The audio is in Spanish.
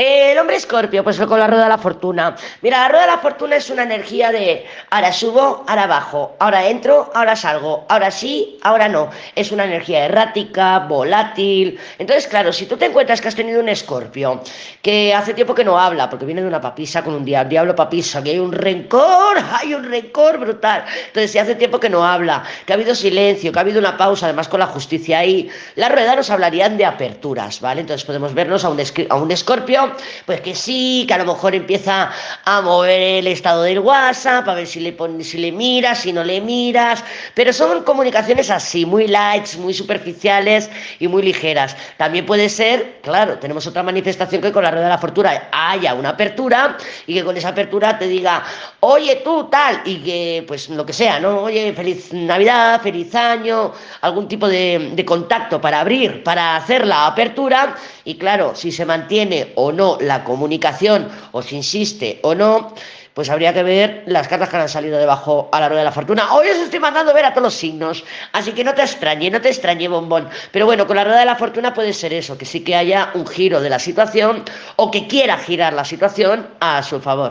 El hombre escorpio, pues con la rueda de la fortuna. Mira, la rueda de la fortuna es una energía de ahora subo, ahora bajo, ahora entro, ahora salgo, ahora sí, ahora no. Es una energía errática, volátil. Entonces, claro, si tú te encuentras que has tenido un escorpio que hace tiempo que no habla, porque viene de una papisa con un diablo, diablo papisa, que hay un rencor, hay un rencor brutal. Entonces, si hace tiempo que no habla, que ha habido silencio, que ha habido una pausa, además con la justicia ahí, la rueda nos hablarían de aperturas, ¿vale? Entonces podemos vernos a un, a un escorpio pues que sí, que a lo mejor empieza a mover el estado del WhatsApp, a ver si le, si le miras, si no le miras, pero son comunicaciones así, muy lights, muy superficiales y muy ligeras. También puede ser, claro, tenemos otra manifestación que con la rueda de la fortuna haya una apertura y que con esa apertura te diga, oye tú tal, y que pues lo que sea, ¿no? Oye, feliz Navidad, feliz año, algún tipo de contacto para abrir, para hacer la apertura y claro, si se mantiene o no la comunicación, o si insiste o no, pues habría que ver las cartas que han salido debajo a la rueda de la fortuna. Hoy os estoy mandando ver a todos los signos, así que no te extrañe, no te extrañe, bombón. Pero bueno, con la rueda de la fortuna puede ser eso, que sí que haya un giro de la situación o que quiera girar la situación a su favor.